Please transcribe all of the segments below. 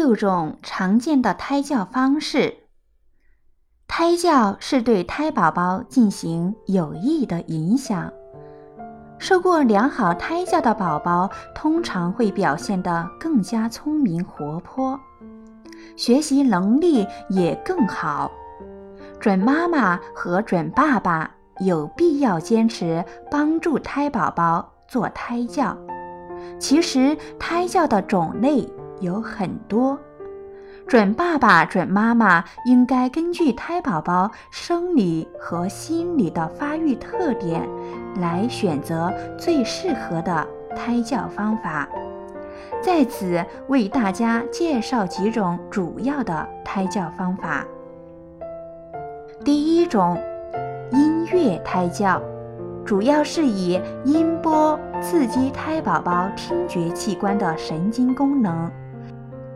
六种常见的胎教方式。胎教是对胎宝宝进行有益的影响。受过良好胎教的宝宝，通常会表现得更加聪明活泼，学习能力也更好。准妈妈和准爸爸有必要坚持帮助胎宝宝做胎教。其实，胎教的种类。有很多准爸爸、准妈妈应该根据胎宝宝生理和心理的发育特点来选择最适合的胎教方法。在此为大家介绍几种主要的胎教方法。第一种，音乐胎教，主要是以音波刺激胎宝宝听觉器官的神经功能。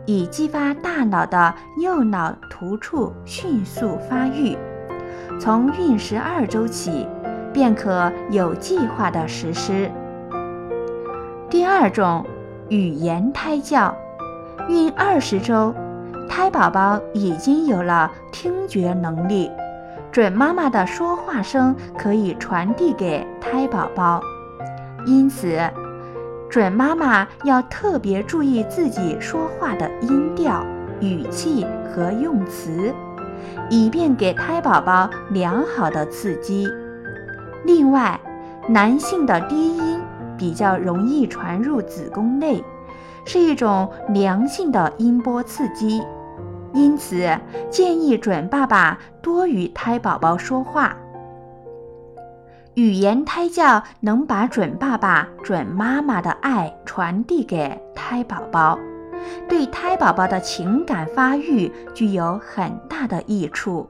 以激发大脑的右脑突触迅速发育，从孕十二周起便可有计划地实施。第二种，语言胎教，孕二十周，胎宝宝已经有了听觉能力，准妈妈的说话声可以传递给胎宝宝，因此。准妈妈要特别注意自己说话的音调、语气和用词，以便给胎宝宝良好的刺激。另外，男性的低音比较容易传入子宫内，是一种良性的音波刺激，因此建议准爸爸多与胎宝宝说话。语言胎教能把准爸爸、准妈妈的爱传递给胎宝宝，对胎宝宝的情感发育具有很大的益处。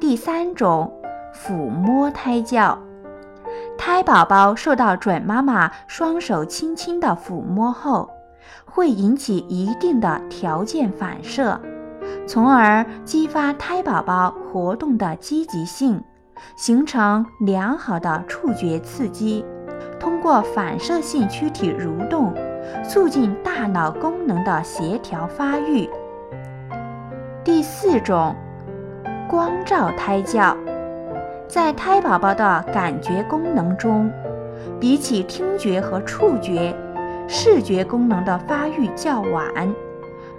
第三种，抚摸胎教，胎宝宝受到准妈妈双手轻轻的抚摸后，会引起一定的条件反射，从而激发胎宝宝活动的积极性。形成良好的触觉刺激，通过反射性躯体蠕动，促进大脑功能的协调发育。第四种，光照胎教，在胎宝宝的感觉功能中，比起听觉和触觉，视觉功能的发育较晚，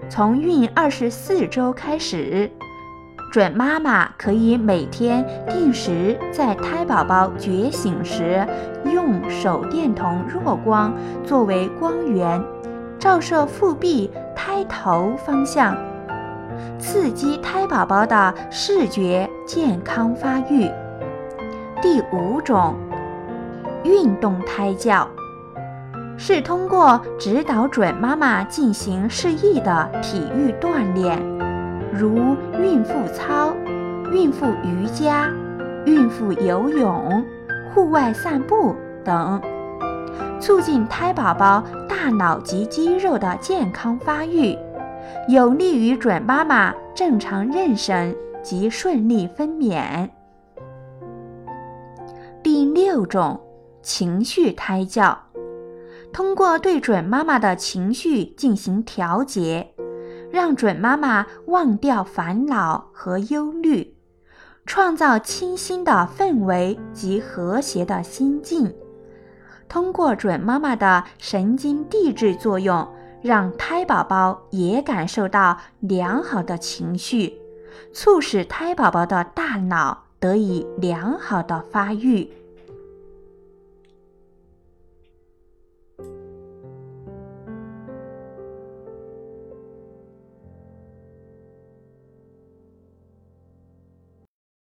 从孕二十四周开始。准妈妈可以每天定时在胎宝宝觉醒时，用手电筒弱光作为光源，照射腹壁、胎头方向，刺激胎宝宝的视觉健康发育。第五种，运动胎教，是通过指导准妈妈进行适宜的体育锻炼。如孕妇操、孕妇瑜伽、孕妇游泳、户外散步等，促进胎宝宝大脑及肌肉的健康发育，有利于准妈妈正常妊娠及顺利分娩。第六种，情绪胎教，通过对准妈妈的情绪进行调节。让准妈妈忘掉烦恼和忧虑，创造清新的氛围及和谐的心境。通过准妈妈的神经递质作用，让胎宝宝也感受到良好的情绪，促使胎宝宝的大脑得以良好的发育。